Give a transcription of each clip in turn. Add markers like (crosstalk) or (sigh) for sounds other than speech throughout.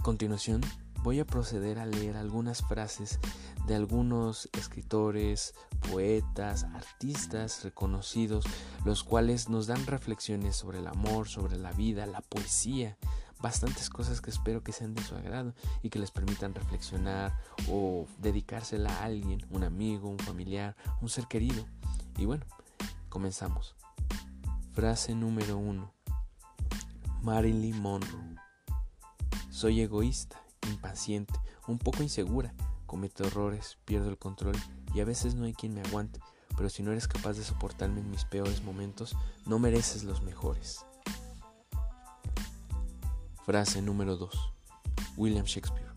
A continuación, voy a proceder a leer algunas frases de algunos escritores, poetas, artistas reconocidos, los cuales nos dan reflexiones sobre el amor, sobre la vida, la poesía, bastantes cosas que espero que sean de su agrado y que les permitan reflexionar o dedicársela a alguien, un amigo, un familiar, un ser querido. Y bueno, comenzamos. Frase número uno. Marilyn Monroe. Soy egoísta, impaciente, un poco insegura, cometo errores, pierdo el control y a veces no hay quien me aguante, pero si no eres capaz de soportarme en mis peores momentos, no mereces los mejores. Frase número 2. William Shakespeare.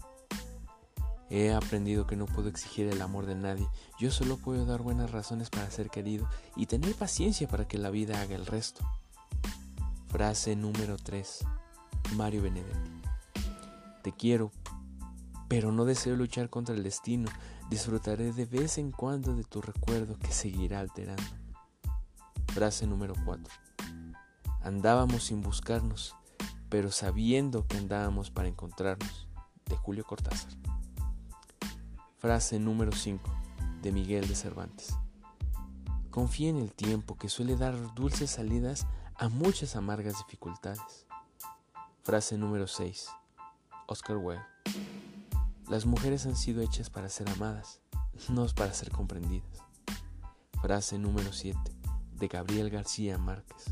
He aprendido que no puedo exigir el amor de nadie, yo solo puedo dar buenas razones para ser querido y tener paciencia para que la vida haga el resto. Frase número 3. Mario Benedetti. Te quiero, pero no deseo luchar contra el destino, disfrutaré de vez en cuando de tu recuerdo que seguirá alterando. Frase número 4. Andábamos sin buscarnos, pero sabiendo que andábamos para encontrarnos. De Julio Cortázar. Frase número 5 de Miguel de Cervantes. Confía en el tiempo que suele dar dulces salidas a muchas amargas dificultades. Frase número 6. Oscar Wilde. Las mujeres han sido hechas para ser amadas, no para ser comprendidas. Frase número 7. De Gabriel García Márquez.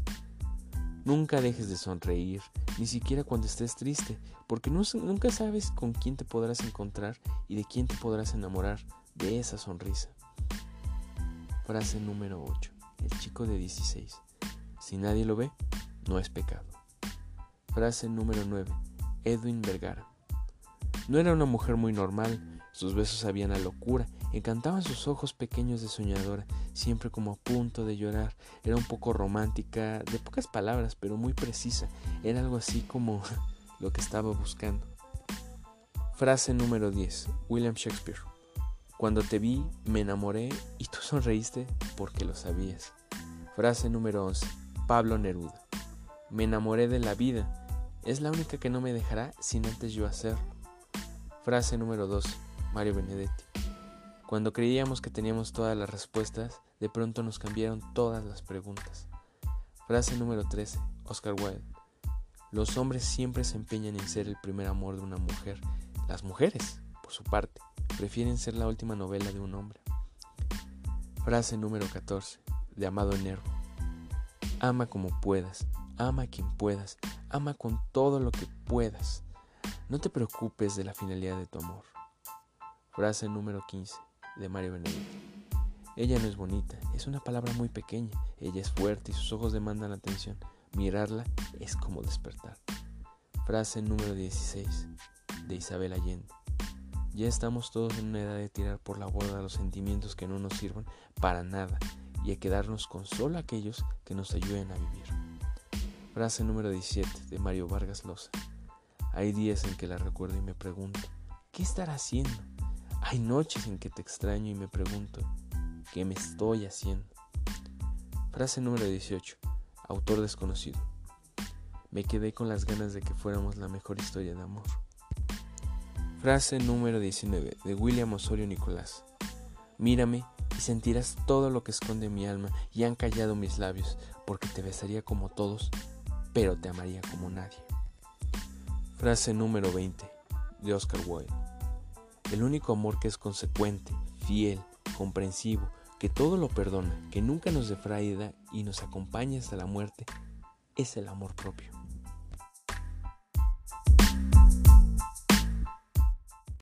Nunca dejes de sonreír, ni siquiera cuando estés triste, porque nunca sabes con quién te podrás encontrar y de quién te podrás enamorar de esa sonrisa. Frase número 8. El chico de 16. Si nadie lo ve, no es pecado. Frase número 9. Edwin Vergara. No era una mujer muy normal, sus besos sabían a locura, encantaban sus ojos pequeños de soñadora, siempre como a punto de llorar. Era un poco romántica, de pocas palabras, pero muy precisa. Era algo así como (laughs) lo que estaba buscando. Frase número 10. William Shakespeare. Cuando te vi, me enamoré y tú sonreíste porque lo sabías. Frase número 11. Pablo Neruda. Me enamoré de la vida. Es la única que no me dejará sin antes yo hacerlo. Frase número 12. Mario Benedetti. Cuando creíamos que teníamos todas las respuestas, de pronto nos cambiaron todas las preguntas. Frase número 13. Oscar Wilde. Los hombres siempre se empeñan en ser el primer amor de una mujer. Las mujeres, por su parte, prefieren ser la última novela de un hombre. Frase número 14. De Amado Nervo. Ama como puedas, ama a quien puedas, ama con todo lo que puedas. No te preocupes de la finalidad de tu amor. Frase número 15 de Mario Benedetti. Ella no es bonita, es una palabra muy pequeña. Ella es fuerte y sus ojos demandan atención. Mirarla es como despertar. Frase número 16 de Isabel Allende. Ya estamos todos en una edad de tirar por la borda los sentimientos que no nos sirvan para nada y a quedarnos con solo aquellos que nos ayuden a vivir. Frase número 17 de Mario Vargas Llosa. Hay días en que la recuerdo y me pregunto, ¿qué estará haciendo? Hay noches en que te extraño y me pregunto, ¿qué me estoy haciendo? Frase número 18. Autor desconocido. Me quedé con las ganas de que fuéramos la mejor historia de amor. Frase número 19 de William Osorio Nicolás. Mírame y sentirás todo lo que esconde mi alma y han callado mis labios, porque te besaría como todos, pero te amaría como nadie. Frase número 20 de Oscar Wilde. El único amor que es consecuente, fiel, comprensivo, que todo lo perdona, que nunca nos defrauda y nos acompaña hasta la muerte, es el amor propio.